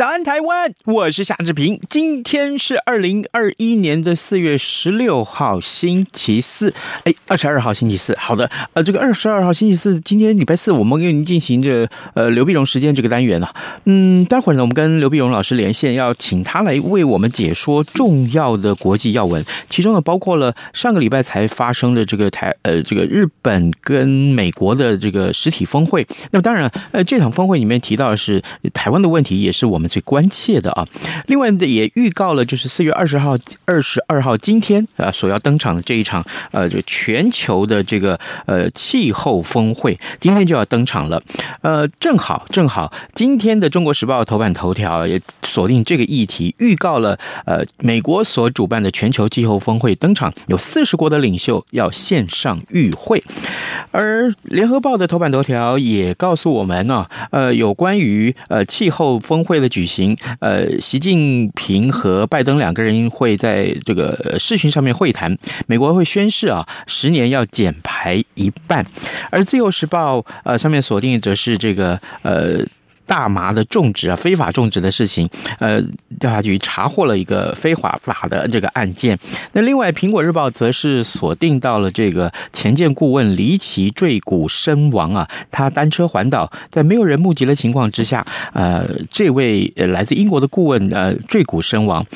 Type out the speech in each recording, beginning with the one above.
早安，台湾！我是夏志平。今天是二零二一年的四月十六号，星期四。哎，二十二号星期四。好的，呃，这个二十二号星期四，今天礼拜四，我们给您进行这呃刘碧荣时间这个单元啊。嗯，待会儿呢，我们跟刘碧荣老师连线，要请他来为我们解说重要的国际要闻，其中呢包括了上个礼拜才发生的这个台呃这个日本跟美国的这个实体峰会。那么当然，呃，这场峰会里面提到的是台湾的问题，也是我们。最关切的啊，另外的也预告了，就是四月二十号、二十二号今天啊所要登场的这一场呃，就全球的这个呃气候峰会，今天就要登场了。呃，正好正好，今天的《中国时报》头版头条也锁定这个议题，预告了呃美国所主办的全球气候峰会登场，有四十国的领袖要线上与会，而《联合报》的头版头条也告诉我们呢，呃，有关于呃气候峰会的举。行，呃，习近平和拜登两个人会在这个视讯上面会谈，美国会宣誓啊，十年要减排一半，而自由时报呃上面锁定则是这个呃。大麻的种植啊，非法种植的事情，呃，调查局查获了一个非法法的这个案件。那另外，《苹果日报》则是锁定到了这个前建顾问离奇坠谷身亡啊，他单车环岛，在没有人目击的情况之下，呃，这位来自英国的顾问呃坠谷身亡。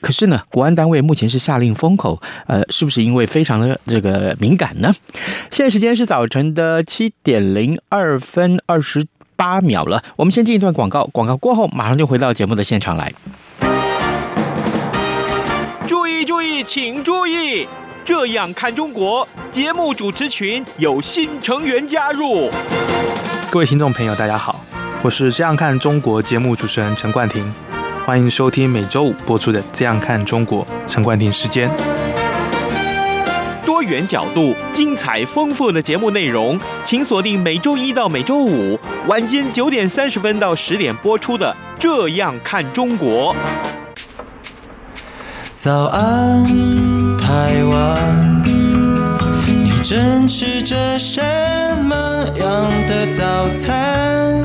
可是呢，国安单位目前是下令封口，呃，是不是因为非常的这个敏感呢？现在时间是早晨的七点零二分二十。八秒了，我们先进一段广告，广告过后马上就回到节目的现场来。注意注意，请注意！这样看中国节目主持群有新成员加入。各位听众朋友，大家好，我是这样看中国节目主持人陈冠廷，欢迎收听每周五播出的《这样看中国》陈冠廷时间。多元角度、精彩丰富的节目内容，请锁定每周一到每周五晚间九点三十分到十点播出的《这样看中国》。早安，台湾，你正吃着什么样的早餐？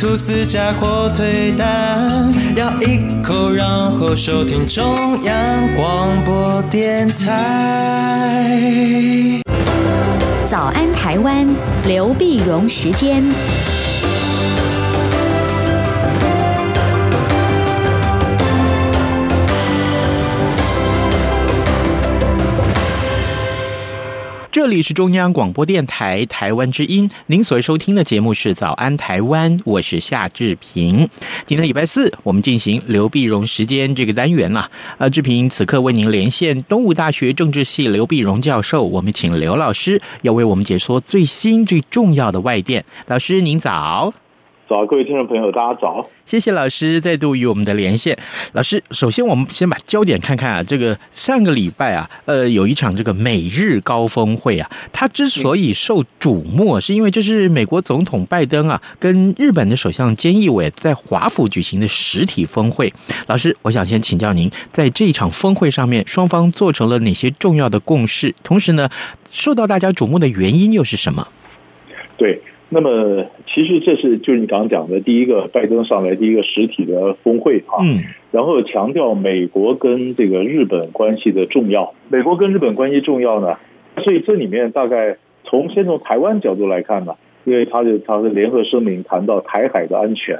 吐司加火腿蛋，咬一口，然后收听中央广播电台。早安，台湾，刘碧荣时间。这里是中央广播电台台湾之音，您所收听的节目是《早安台湾》，我是夏志平。今天礼拜四，我们进行刘碧荣时间这个单元啊。呃，志平此刻为您连线东吴大学政治系刘碧荣教授，我们请刘老师要为我们解说最新最重要的外电。老师您早。早，各位听众朋友，大家早！谢谢老师再度与我们的连线。老师，首先我们先把焦点看看啊，这个上个礼拜啊，呃，有一场这个美日高峰会啊，它之所以受瞩目，是因为这是美国总统拜登啊跟日本的首相菅义伟在华府举行的实体峰会。老师，我想先请教您，在这一场峰会上面，双方做成了哪些重要的共识？同时呢，受到大家瞩目的原因又是什么？对。那么，其实这是就是你刚刚讲的第一个拜登上来第一个实体的峰会啊，嗯，然后强调美国跟这个日本关系的重要，美国跟日本关系重要呢，所以这里面大概从先从台湾角度来看呢，因为他的他的联合声明谈到台海的安全，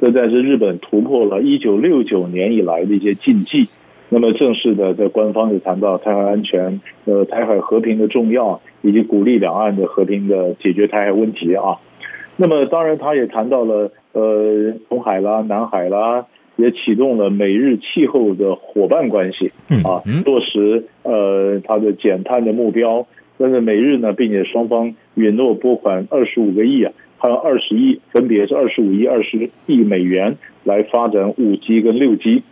这在是日本突破了一九六九年以来的一些禁忌。那么正式的在官方也谈到台海安全、呃台海和平的重要，以及鼓励两岸的和平的解决台海问题啊。那么当然他也谈到了呃红海啦、南海啦，也启动了美日气候的伙伴关系，啊，落实呃它的减碳的目标。但是美日呢，并且双方允诺拨款二十五个亿啊，还有二十亿，分别是二十五亿、二十亿美元来发展五 G 跟六 G。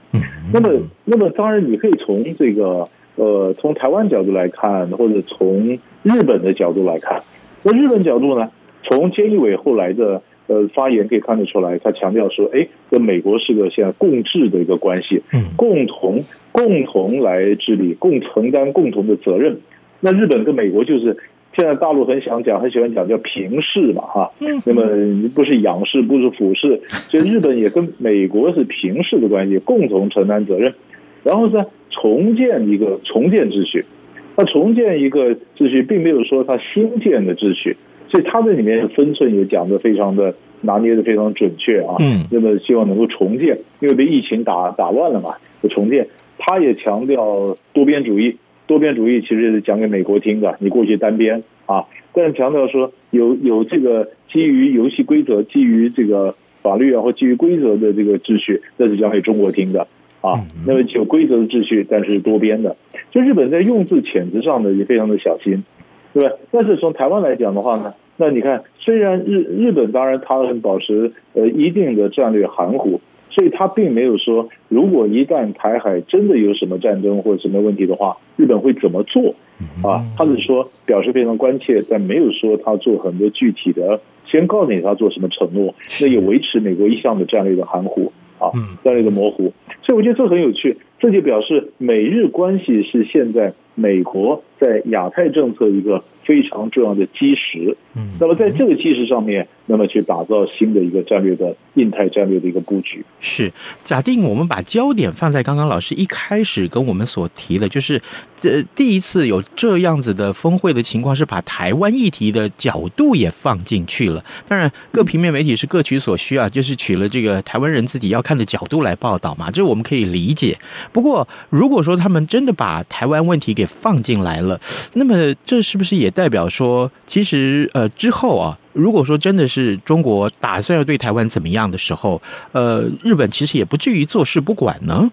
那么，那么当然你可以从这个呃，从台湾角度来看，或者从日本的角度来看。那日本角度呢，从菅义伟后来的呃发言可以看得出来，他强调说，哎，跟美国是个现在共治的一个关系，共同共同来治理，共承担共同的责任。那日本跟美国就是现在大陆很想讲，很喜欢讲叫平视嘛，哈，那么不是仰视，不是俯视，所以日本也跟美国是平视的关系，共同承担责任，然后呢，重建一个重建秩序，那重建一个秩序，并没有说它新建的秩序，所以它这里面的分寸也讲得非常的拿捏得非常准确啊，嗯，那么希望能够重建，因为被疫情打打乱了嘛，就重建，他也强调多边主义。多边主义其实是讲给美国听的，你过去单边啊，但是强调说有有这个基于游戏规则、基于这个法律啊或基于规则的这个秩序，那是讲给中国听的啊。那么有规则的秩序，但是多边的，就日本在用字遣词上呢也非常的小心，对吧？但是从台湾来讲的话呢，那你看，虽然日日本当然它很保持呃一定的战略含糊。所以他并没有说，如果一旦台海真的有什么战争或者什么问题的话，日本会怎么做？啊，他是说表示非常关切，但没有说他做很多具体的，先告诉你他做什么承诺，那也维持美国一向的战略的含糊啊，战略的模糊。所以我觉得这很有趣，这就表示美日关系是现在美国在亚太政策一个非常重要的基石。嗯，那么在这个基石上面。那么去打造新的一个战略的印太战略的一个布局。是，假定我们把焦点放在刚刚老师一开始跟我们所提的，就是呃第一次有这样子的峰会的情况，是把台湾议题的角度也放进去了。当然，各平面媒体是各取所需啊，就是取了这个台湾人自己要看的角度来报道嘛，这我们可以理解。不过，如果说他们真的把台湾问题给放进来了，那么这是不是也代表说，其实呃之后啊？如果说真的是中国打算要对台湾怎么样的时候，呃，日本其实也不至于坐视不管呢。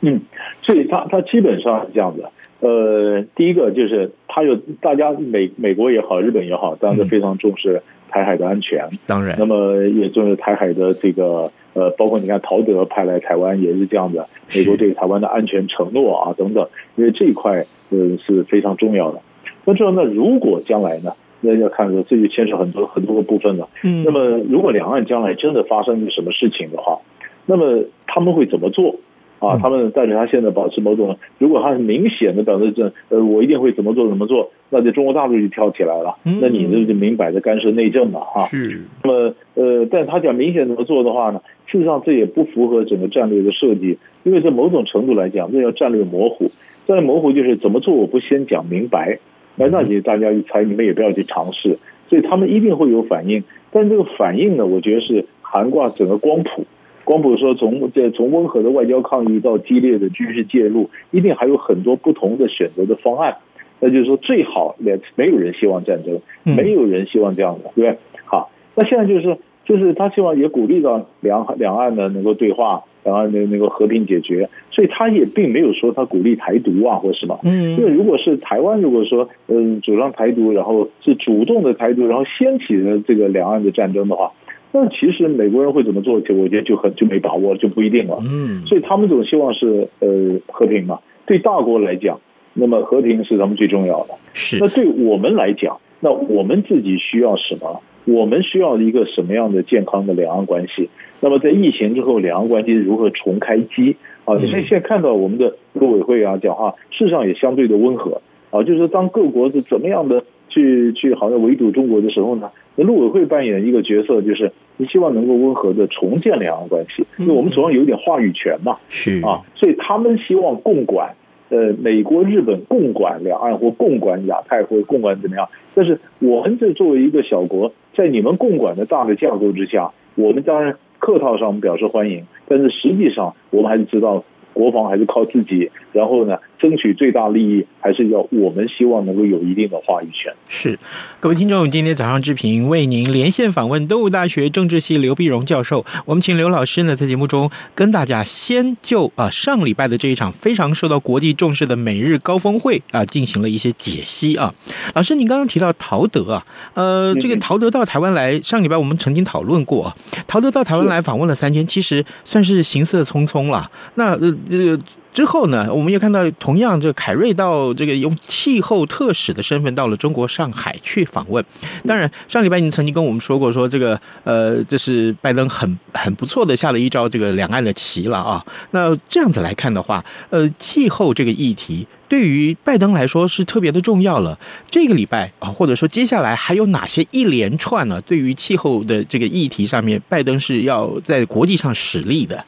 嗯，所以他他基本上是这样子。呃，第一个就是他有大家美美国也好，日本也好，当然都非常重视台海的安全。嗯、当然，那么也重视台海的这个呃，包括你看陶德派来台湾也是这样的，美国对台湾的安全承诺啊等等，因为这一块呃是非常重要的。那这样呢，如果将来呢？那要看说，这就牵扯很多很多个部分了。嗯，那么如果两岸将来真的发生什么事情的话，那么他们会怎么做？啊，他们但是他现在保持某种，如果他是明显的表示这，呃，我一定会怎么做怎么做，那在中国大陆就跳起来了。那你这就明摆着干涉内政嘛哈。是。那么，呃，但他讲明显怎么做的话呢？事实上这也不符合整个战略的设计，因为在某种程度来讲，这叫战略模糊。战略模糊就是怎么做，我不先讲明白。那那你大家一猜，你们也不要去尝试，所以他们一定会有反应。但这个反应呢，我觉得是涵盖整个光谱。光谱说从这从温和的外交抗议到激烈的军事介入，一定还有很多不同的选择的方案。那就是说，最好也没有人希望战争，没有人希望这样的，对不对？好，那现在就是就是他希望也鼓励到两两岸呢能够对话。然后那那个和平解决，所以他也并没有说他鼓励台独啊或什么。嗯，因为如果是台湾，如果说嗯主张台独，然后是主动的台独，然后掀起了这个两岸的战争的话，那其实美国人会怎么做？就我觉得就很就没把握，就不一定了。嗯，所以他们总希望是呃和平嘛。对大国来讲，那么和平是他们最重要的。是。那对我们来讲，那我们自己需要什么？我们需要一个什么样的健康的两岸关系？那么在疫情之后，两岸关系如何重开机？啊，你看现在看到我们的陆委会啊讲话，事实上也相对的温和啊，就是说当各国是怎么样的去去好像围堵中国的时候呢，那陆委会扮演一个角色，就是你希望能够温和的重建两岸关系，因为我们总要有一点话语权嘛，是啊，所以他们希望共管。呃，美国、日本共管两岸或共管亚太或共管怎么样？但是我们这作为一个小国，在你们共管的大的架构之下，我们当然客套上我们表示欢迎，但是实际上我们还是知道国防还是靠自己，然后呢，争取最大利益还是要我们希望能够有一定的话语权。是，各位听众，今天早上志平为您连线访问东吴大学政治系刘碧荣教授。我们请刘老师呢在节目中跟大家先就啊上礼拜的这一场非常受到国际重视的美日高峰会啊进行了一些解析啊。老师，您刚刚提到陶德啊，呃，这个陶德到台湾来，上礼拜我们曾经讨论过啊，陶德到台湾来访问了三天，其实算是行色匆匆了。那呃。这个之后呢，我们也看到，同样这个凯瑞到这个用气候特使的身份到了中国上海去访问。当然，上礼拜您曾经跟我们说过，说这个呃，这是拜登很很不错的下了一招这个两岸的棋了啊。那这样子来看的话，呃，气候这个议题对于拜登来说是特别的重要了。这个礼拜啊，或者说接下来还有哪些一连串呢？对于气候的这个议题上面，拜登是要在国际上使力的。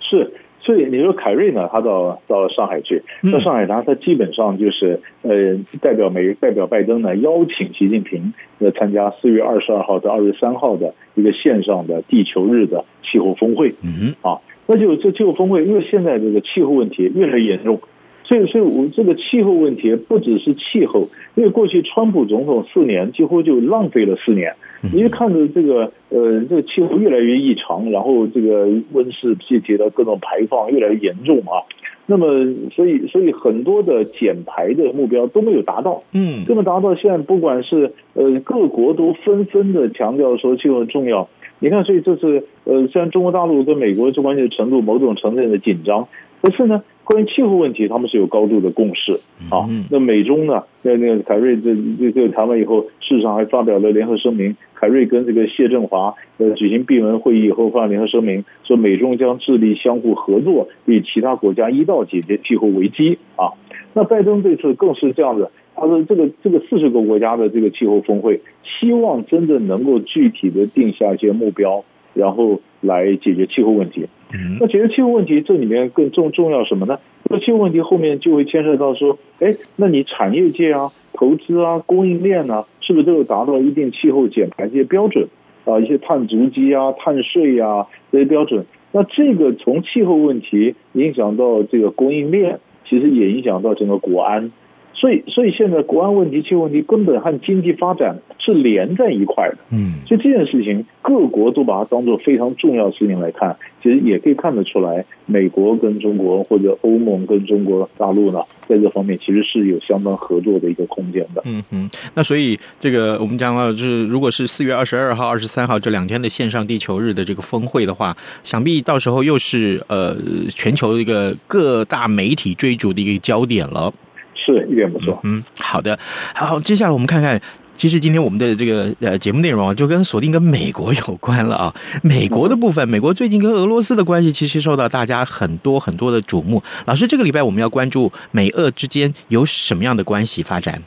是。所以你说凯瑞呢，他到到了上海去，到上海他他基本上就是呃代表美代表拜登呢邀请习近平来参加四月二十二号到二十三号的一个线上的地球日的气候峰会。嗯啊，那就这气候峰会，因为现在这个气候问题越来越严重，所以所以我这个气候问题不只是气候，因为过去川普总统四年几乎就浪费了四年。因为看着这个呃，这个气候越来越异常，然后这个温室气体的各种排放越来越严重啊，那么所以所以很多的减排的目标都没有达到，嗯，这么达到现在不管是呃各国都纷纷的强调说气候很重要，你看，所以这是呃虽然中国大陆跟美国这关系的程度某种程度的紧张，可是呢。关于气候问题，他们是有高度的共识啊。那美中呢？那那个凯瑞这这这谈完以后，事实上还发表了联合声明。凯瑞跟这个谢振华呃举行闭门会议以后，发联合声明说，美中将致力相互合作，与其他国家一道解决气候危机啊。那拜登这次更是这样子，他说这个这个四十个国家的这个气候峰会，希望真的能够具体的定下一些目标，然后来解决气候问题。那解决气候问题，这里面更重重要什么呢？那气候问题后面就会牵涉到说，哎，那你产业界啊、投资啊、供应链啊，是不是都有达到一定气候减排这些标准啊？一些碳足迹啊、碳税啊这些标准。那这个从气候问题影响到这个供应链，其实也影响到整个国安。所以，所以现在国安问题、气候问题根本和经济发展是连在一块的。嗯，所以这件事情各国都把它当做非常重要的事情来看，其实也可以看得出来，美国跟中国或者欧盟跟中国大陆呢，在这方面其实是有相当合作的一个空间的。嗯哼，那所以这个我们讲到，就是如果是四月二十二号、二十三号这两天的线上地球日的这个峰会的话，想必到时候又是呃全球一个各大媒体追逐的一个焦点了。是一点不错。嗯，好的，好，接下来我们看看，其实今天我们的这个呃节目内容啊，就跟锁定跟美国有关了啊。美国的部分，美国最近跟俄罗斯的关系其实受到大家很多很多的瞩目。老师，这个礼拜我们要关注美俄之间有什么样的关系发展？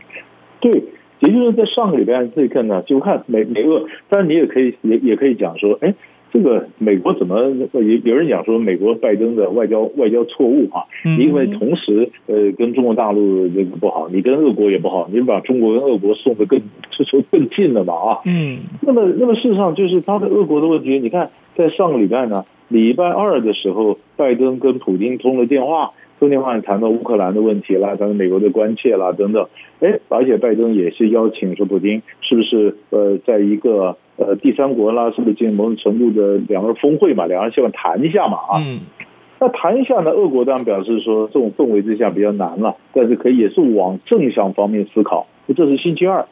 对，也就是在上个礼拜可以看到，就看美美俄，当然你也可以也也可以讲说，哎。这个美国怎么有有人讲说美国拜登的外交外交错误啊？因为同时呃跟中国大陆这个不好，你跟俄国也不好，你把中国跟俄国送的更 就说更近了嘛啊？嗯。那么那么事实上就是他的俄国的问题，你看在上个礼拜呢，礼拜二的时候，拜登跟普京通了电话，通电话也谈到乌克兰的问题啦，谈到美国的关切啦等等。哎，而且拜登也是邀请说普京是不是呃在一个。呃，第三国啦，是不是进行某种程度的两个峰会嘛？两个人希望谈一下嘛？啊，嗯，那谈一下呢？俄国当然表示说，这种氛围之下比较难了，但是可以也是往正向方面思考。这是星期二，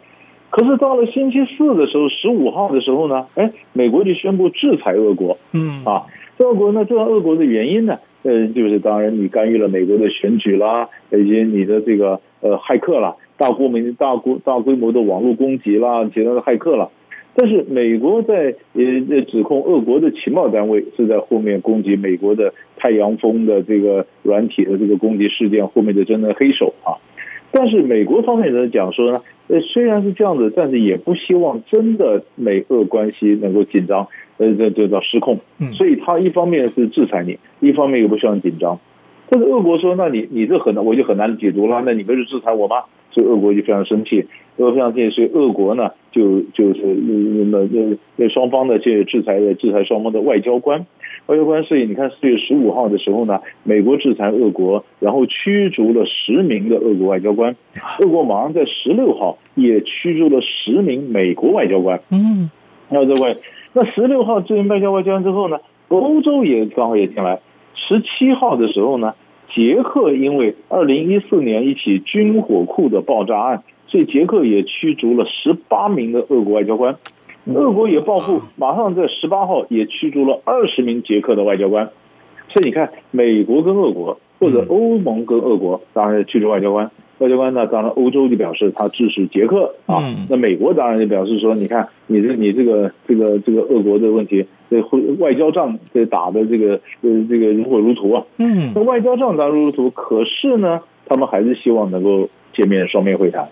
可是到了星期四的时候，十五号的时候呢，哎，美国就宣布制裁俄国。嗯，啊，俄国呢，这样俄国的原因呢，呃，就是当然你干预了美国的选举啦，以及你的这个呃骇客啦，大规模、大规大规模的网络攻击啦，其他的骇客啦。但是美国在呃指控俄国的情报单位是在后面攻击美国的太阳风的这个软体的这个攻击事件后面的真正黑手啊。但是美国方面人讲说呢，呃虽然是这样子，但是也不希望真的美俄关系能够紧张，呃这这叫失控。所以他一方面是制裁你，一方面又不希望紧张。但是俄国说，那你你这很难，我就很难解读了。那你不是制裁我吗？所以俄国就非常生气，俄国非常生气，所以俄国呢就就是那么那那双方呢就制裁的制裁双方的外交官。外交官，所以你看，四月十五号的时候呢，美国制裁俄国，然后驱逐了十名的俄国外交官。俄国马上在十六号也驱逐了十名美国外交官。嗯，那这位，那十六号这名外交外交官之后呢，欧洲也刚好也进来。十七号的时候呢，捷克因为二零一四年一起军火库的爆炸案，所以捷克也驱逐了十八名的俄国外交官。俄国也报复，马上在十八号也驱逐了二十名捷克的外交官，所以你看，美国跟俄国或者欧盟跟俄国，当然驱逐外交官，外交官呢，当然欧洲就表示他支持捷克啊，那美国当然就表示说，你看你这你这个这个这个俄国的问题，这外交仗这打的这个呃这个如火如荼啊，嗯，那外交仗打如火如荼，可是呢，他们还是希望能够见面双面会谈。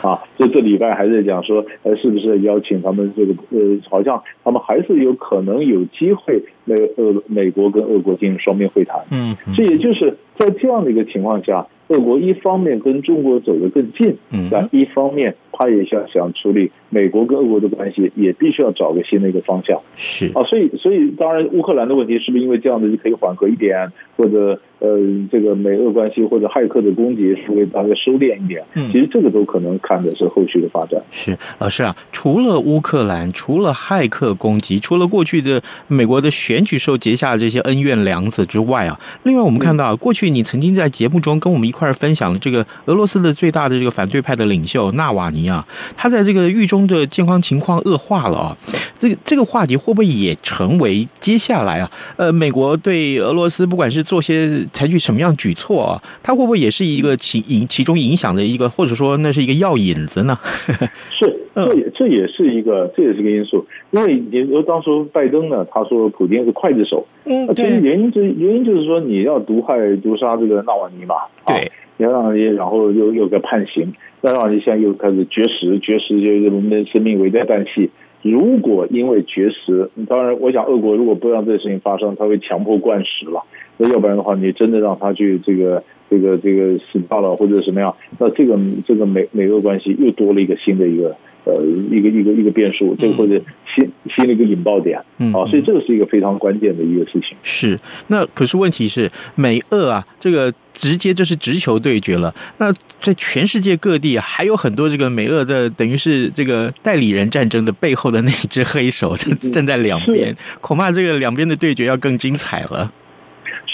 啊，这这礼拜还在讲说，呃，是不是邀请他们这个，呃，好像他们还是有可能有机会，那呃，美国跟俄国进行双边会谈。嗯，这也就是在这样的一个情况下，俄国一方面跟中国走得更近，嗯，但一方面他也想想处理美国跟俄国的关系，也必须要找个新的一个方向。是啊，所以所以当然乌克兰的问题是不是因为这样的就可以缓和一点，或者？呃，这个美俄关系或者骇客的攻击，是会大概收敛一点。嗯，其实这个都可能看的是后续的发展。是老师啊，除了乌克兰，除了骇客攻击，除了过去的美国的选选举时候结下的这些恩怨梁子之外啊，另外我们看到，过去你曾经在节目中跟我们一块儿分享了这个俄罗斯的最大的这个反对派的领袖纳瓦尼啊，他在这个狱中的健康情况恶化了啊。这个这个话题会不会也成为接下来啊？呃，美国对俄罗斯不管是做些。采取什么样举措啊？它会不会也是一个其影其中影响的一个，或者说那是一个药引子呢？是，这也这也是一个，这也是一个因素。因为你说当初拜登呢，他说普京是刽子手，嗯，其实原因就原因就是说你要毒害毒杀这个纳瓦尼嘛，对，你要让你然后又又个判刑，那让你现在又开始绝食，绝食就是我们的生命危在旦夕。如果因为绝食，当然我想俄国如果不让这个事情发生，他会强迫灌食了。那要不然的话，你真的让他去这个这个这个死掉了或者什么样，那这个这个美美俄关系又多了一个新的一个呃一个一个一个变数，这个或者新新的一个引爆点，嗯，啊，所以这个是一个非常关键的一个事情。是，那可是问题是美俄啊，这个直接就是直球对决了。那在全世界各地还有很多这个美俄的，等于是这个代理人战争的背后的那一只黑手 站在两边，恐怕这个两边的对决要更精彩了。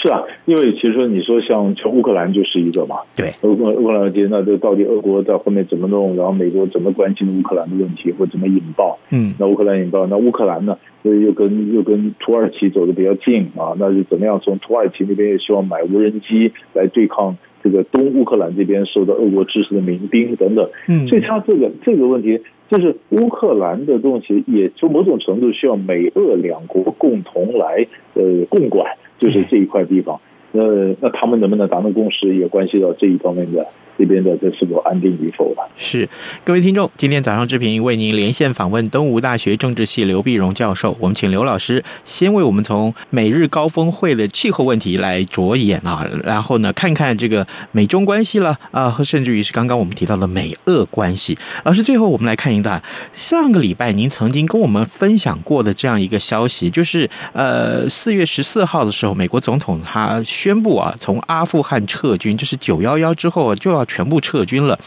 是啊，因为其实说你说像像乌克兰就是一个嘛，对，乌克乌克兰问题，那这到底俄国在后面怎么弄？然后美国怎么关心乌克兰的问题，或怎么引爆？嗯，那乌克兰引爆，那乌克兰呢？所以又跟又跟土耳其走得比较近啊，那就怎么样？从土耳其那边也希望买无人机来对抗这个东乌克兰这边受到俄国支持的民兵等等。嗯，所以他这个这个问题，就是乌克兰的东西，也就某种程度需要美俄两国共同来呃共管。就是这一块地方，那那他们能不能达成共识，也关系到这一方面的。这边的这是否安定与否吧？是，各位听众，今天早上志平为您连线访问东吴大学政治系刘碧荣教授。我们请刘老师先为我们从美日高峰会的气候问题来着眼啊，然后呢，看看这个美中关系了啊，甚至于是刚刚我们提到的美俄关系。老师，最后我们来看一段上个礼拜您曾经跟我们分享过的这样一个消息，就是呃四月十四号的时候，美国总统他宣布啊，从阿富汗撤军，这是九幺幺之后就要。全部撤军了。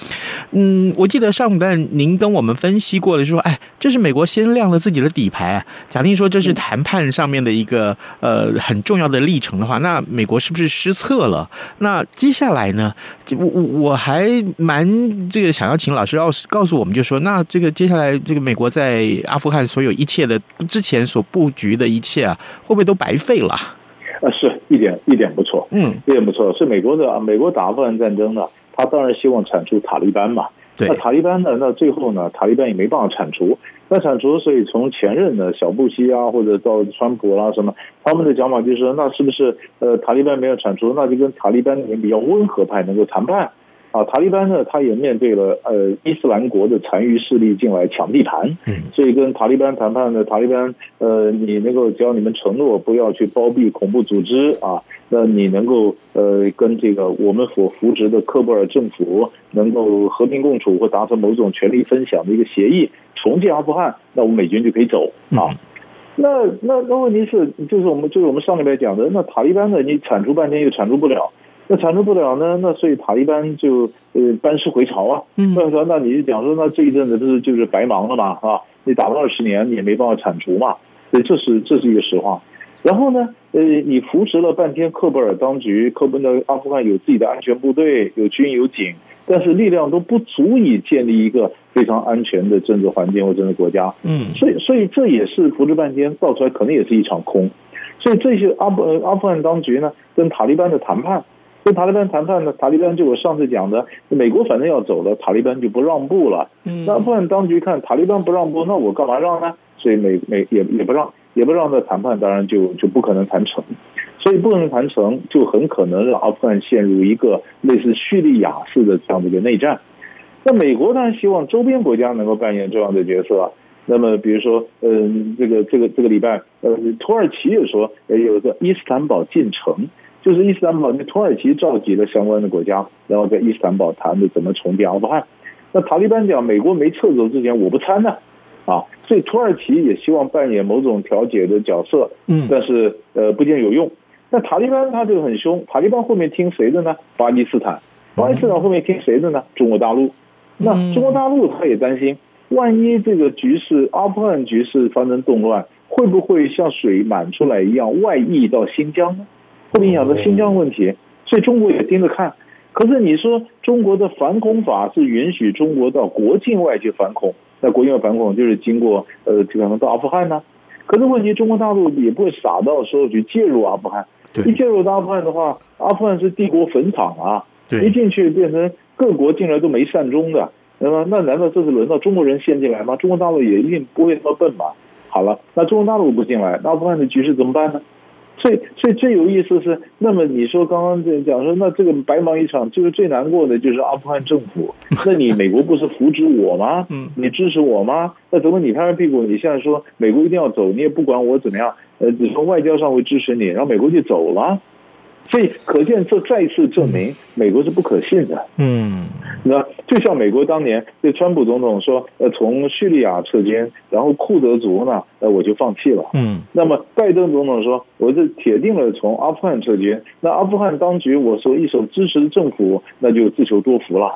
嗯，我记得上午段您跟我们分析过的，说，哎，这是美国先亮了自己的底牌啊。假定说这是谈判上面的一个呃很重要的历程的话，那美国是不是失策了？那接下来呢？我我我还蛮这个想要请老师告诉告诉我们，就说那这个接下来这个美国在阿富汗所有一切的之前所布局的一切啊，会不会都白费了？啊，是一点一点不错，嗯，一点不错，是美国的美国打阿富汗战争呢。他当然希望铲除塔利班嘛，那塔利班呢？那最后呢？塔利班也没办法铲除。那铲除，所以从前任的小布希啊，或者到川普啦什么，他们的讲法就是说，那是不是呃塔利班没有铲除，那就跟塔利班里面比较温和派能够谈判？啊，塔利班呢，他也面对了呃伊斯兰国的残余势力进来抢地盘，所以跟塔利班谈判呢塔利班，呃，你能够只要你们承诺不要去包庇恐怖组织啊，那你能够呃跟这个我们所扶植的科布尔政府能够和平共处或达成某种权力分享的一个协议，重建阿富汗，那我们美军就可以走啊。那那那问题是，就是我们就是我们上礼拜讲的，那塔利班呢，你铲除半天又铲除不了，那铲除不了呢，那所以塔利班就呃班师回朝啊。嗯，所以说那你就讲说，那这一阵子不是就是白忙了嘛啊？你打了二十年，你也没办法铲除嘛。所以这是这是一个实话。然后呢，呃，你扶持了半天喀布尔当局，喀布尔阿富汗有自己的安全部队，有军有警，但是力量都不足以建立一个非常安全的政治环境或政治国家。嗯，所以所以这也是扶持半天造出来，可能也是一场空。所以这些阿富阿富汗当局呢，跟塔利班的谈判，跟塔利班谈判呢，塔利班就我上次讲的，美国反正要走了，塔利班就不让步了。嗯，那阿富汗当局看塔利班不让步，那我干嘛让呢？所以美美也也不让。也不让这谈判，当然就就不可能谈成，所以不可能谈成，就很可能让阿富汗陷入一个类似叙利亚式的这样的一个内战。那美国当然希望周边国家能够扮演重要的角色。那么，比如说，嗯，这个这个这个礼拜，呃，土耳其也说，呃，有个伊斯坦堡进程，就是伊斯坦堡，那土耳其召集了相关的国家，然后在伊斯坦堡谈的怎么重建阿富汗。那塔利班讲，美国没撤走之前，我不参呢。啊，所以土耳其也希望扮演某种调解的角色，嗯，但是呃不见有用。那塔利班他这个很凶，塔利班后面听谁的呢？巴基斯坦，巴基斯坦后面听谁的呢？中国大陆。那中国大陆他也担心，万一这个局势阿富汗局势发生动乱，会不会像水满出来一样外溢到新疆呢？会影响到新疆问题，所以中国也盯着看。可是你说中国的反恐法是允许中国到国境外去反恐？那国境外反恐就是经过呃，可能到阿富汗呢。可是问题，中国大陆也不会傻到说去介入阿富汗。对一介入到阿富汗的话，阿富汗是帝国坟场啊！对一进去变成各国进来都没善终的，那么那难道这是轮到中国人先进来吗？中国大陆也一定不会那么笨吧。好了，那中国大陆不进来，那阿富汗的局势怎么办呢？所以，所以最有意思是，那么你说刚刚这讲说，那这个白忙一场，就是最难过的就是阿富汗政府。那你美国不是扶植我吗？嗯，你支持我吗？那怎么你拍拍屁股，你现在说美国一定要走，你也不管我怎么样，呃，只从外交上会支持你，然后美国就走了。所以可见，这再次证明美国是不可信的。嗯，那就像美国当年对川普总统说：“呃，从叙利亚撤军，然后库德族呢，呃，我就放弃了。”嗯，那么拜登总统说：“我是铁定了从阿富汗撤军，那阿富汗当局，我说一手支持政府，那就自求多福了。”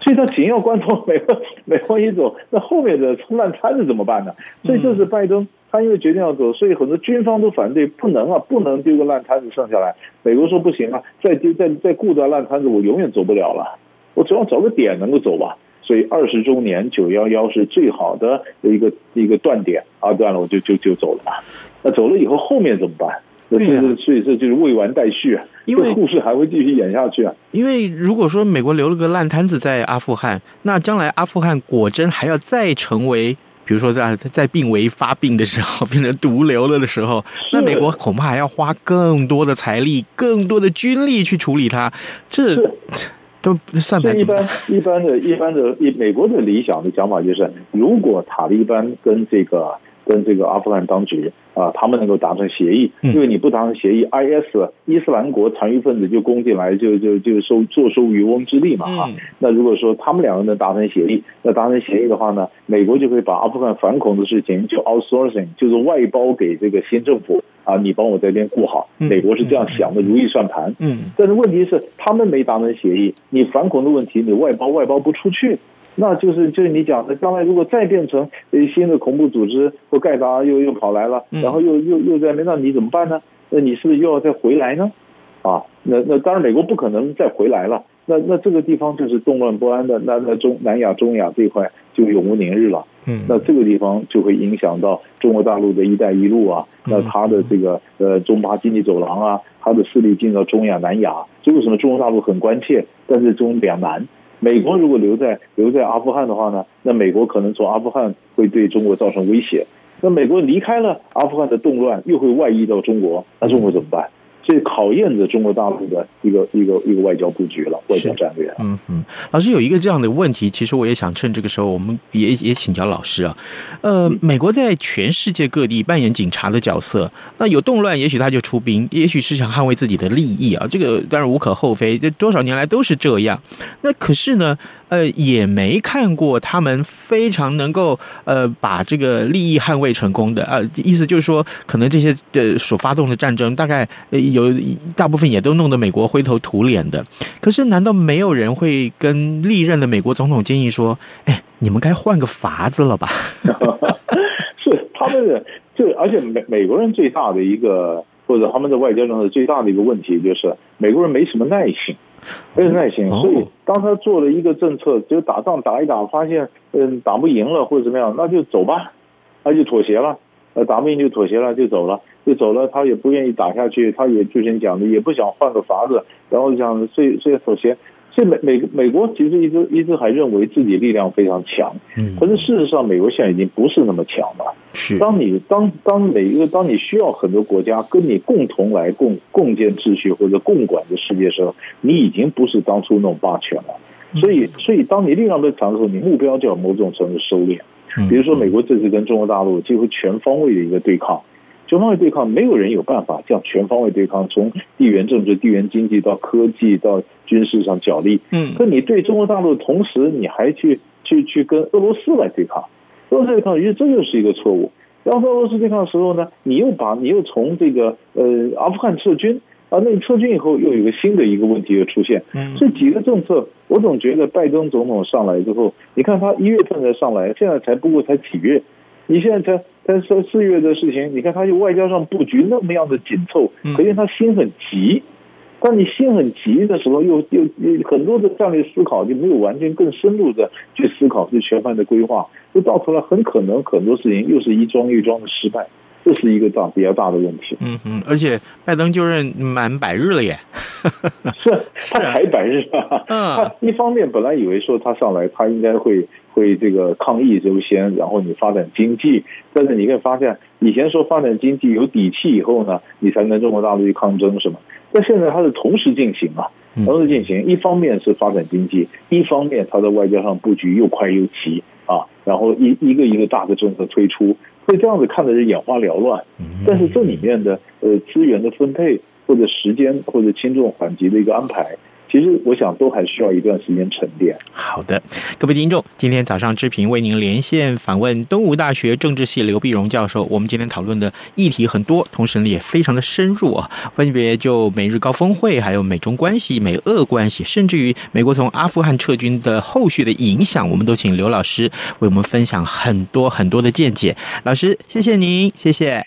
所以他紧要关头，美国美国一走，那后面的烂摊子怎么办呢？所以这是拜登。他因为决定要走，所以很多军方都反对，不能啊，不能丢个烂摊子剩下来。美国说不行啊，再丢再再顾着烂摊子，我永远走不了了。我总要找个点能够走吧。所以二十周年九幺幺是最好的一个一个断点啊，断了我就就就走了。那走了以后后面怎么办？那这是所以这就是未完待续啊，因为故事还会继续演下去啊。因为如果说美国留了个烂摊子在阿富汗，那将来阿富汗果真还要再成为。比如说在在病危发病的时候变成毒瘤了的时候，那美国恐怕还要花更多的财力、更多的军力去处理它。这都算不一般一般的一般的，美国的理想的想法就是，如果塔利班跟这个跟这个阿富汗当局。啊，他们能够达成协议，因为你不达成协议，IS 伊斯兰国残余分子就攻进来，就就就收坐收渔翁之利嘛啊。那如果说他们两个能达成协议，那达成协议的话呢，美国就可以把阿富汗反恐的事情就 outsourcing，就是外包给这个新政府啊，你帮我在这边顾好。美国是这样想的，如意算盘。嗯，但是问题是他们没达成协议，你反恐的问题你外包外包不出去。那就是就是你讲的，将来如果再变成新的恐怖组织或盖达又又跑来了，然后又又又在那，那你怎么办呢？那你是不是又要再回来呢？啊，那那当然美国不可能再回来了。那那这个地方就是动乱不安的，那那中南亚、中亚这一块就永无宁日了。嗯，那这个地方就会影响到中国大陆的一带一路啊，那它的这个呃中巴经济走廊啊，它的势力进到中亚、南亚，这为什么中国大陆很关切？但是中两难。美国如果留在留在阿富汗的话呢，那美国可能从阿富汗会对中国造成威胁。那美国离开了阿富汗的动乱，又会外溢到中国，那中国怎么办？所以考验着中国大陆的一个一个一个外交布局了，外交战略。嗯嗯，老师有一个这样的问题，其实我也想趁这个时候，我们也也请教老师啊。呃，美国在全世界各地扮演警察的角色，那有动乱，也许他就出兵，也许是想捍卫自己的利益啊，这个当然无可厚非，这多少年来都是这样。那可是呢？呃，也没看过他们非常能够呃把这个利益捍卫成功的呃，意思就是说，可能这些呃所发动的战争，大概有大部分也都弄得美国灰头土脸的。可是，难道没有人会跟历任的美国总统建议说：“哎，你们该换个法子了吧？” 是他们的，就而且美美国人最大的一个，或者他们的外交上的最大的一个问题，就是美国人没什么耐性。没有耐心，所以当他做了一个政策，就打仗打一打，发现嗯打不赢了或者怎么样，那就走吧，那就妥协了，呃打不赢就妥协了，就走了，就走了，他也不愿意打下去，他也之前讲的也不想换个法子，然后想所以所以妥协。所以美美美国其实一直一直还认为自己力量非常强，嗯，可是事实上美国现在已经不是那么强了。是，当你当当每一个当你需要很多国家跟你共同来共共建秩序或者共管的世界时候，你已经不是当初那种霸权了。所以所以当你力量被强的时候，你目标就要某种程度收敛。比如说美国这次跟中国大陆几乎全方位的一个对抗。全方位对抗，没有人有办法这样全方位对抗，从地缘政治、地缘经济到科技到军事上角力。嗯，可你对中国大陆的同时，你还去去去跟俄罗斯来对抗，俄罗斯对抗，其实这就是一个错误。然后俄罗斯对抗的时候呢，你又把你又从这个呃阿富汗撤军啊，那你撤军以后又有一个新的一个问题又出现。嗯，这几个政策，我总觉得拜登总统上来之后，你看他一月份才上来，现在才不过才几月。你现在才才三四月的事情，你看他就外交上布局那么样的紧凑，可见他心很急。当你心很急的时候，又又又很多的战略思考就没有完全更深入的去思考，去全盘的规划，就到头来很可能很多事情又是一桩一桩的失败。这是一个大比较大的问题。嗯嗯，而且拜登就任满百日了耶 是他才百日啊。嗯，他一方面本来以为说他上来他应该会会这个抗疫优先，然后你发展经济，但是你会发现以前说发展经济有底气以后呢，你才跟中国大陆去抗争是吗？但现在他是同时进行啊，同时进行，一方面是发展经济，一方面他在外交上布局又快又齐啊，然后一一个一个大的政策推出。所以这样子看的是眼花缭乱，但是这里面的呃资源的分配或者时间或者轻重缓急的一个安排。其实我想都还需要一段时间沉淀。好的，各位听众，今天早上志平为您连线访问东吴大学政治系刘碧荣教授。我们今天讨论的议题很多，同时呢也非常的深入啊，分别就美日高峰会，还有美中关系、美俄关系，甚至于美国从阿富汗撤军的后续的影响，我们都请刘老师为我们分享很多很多的见解。老师，谢谢您，谢谢，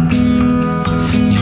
你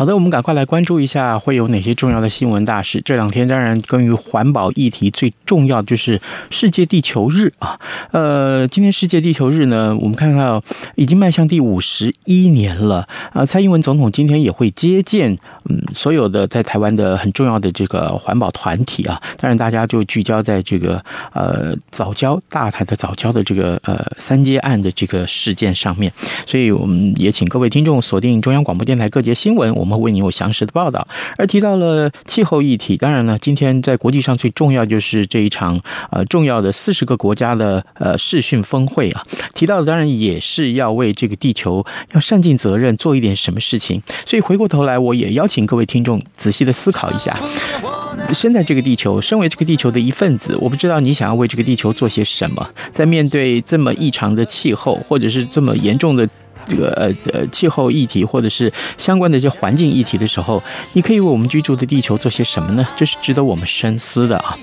好的，我们赶快来关注一下会有哪些重要的新闻大事。这两天当然关于环保议题最重要的就是世界地球日啊。呃，今天世界地球日呢，我们看到已经迈向第五十一年了啊。蔡英文总统今天也会接见嗯所有的在台湾的很重要的这个环保团体啊。当然大家就聚焦在这个呃早教大台的早教的这个呃三阶案的这个事件上面。所以我们也请各位听众锁定中央广播电台各节新闻，我们。我们为你有详实的报道，而提到了气候议题。当然呢，今天在国际上最重要就是这一场呃重要的四十个国家的呃视讯峰会啊。提到的当然也是要为这个地球要善尽责任，做一点什么事情。所以回过头来，我也邀请各位听众仔细的思考一下。身在这个地球，身为这个地球的一份子，我不知道你想要为这个地球做些什么。在面对这么异常的气候，或者是这么严重的。这个呃呃气候议题或者是相关的一些环境议题的时候，你可以为我们居住的地球做些什么呢？这是值得我们深思的啊。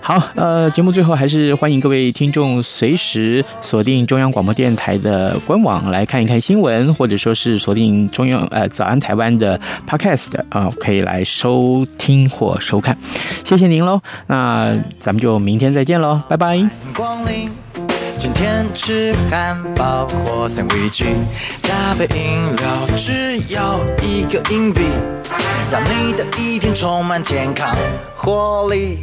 好，呃，节目最后还是欢迎各位听众随时锁定中央广播电台的官网来看一看新闻，或者说是锁定中央呃早安台湾的 Podcast 啊，可以来收听或收看。谢谢您喽，那咱们就明天再见喽，拜拜。今天吃汉堡或三明治，加杯饮料只要一个硬币，让你的一天充满健康活力。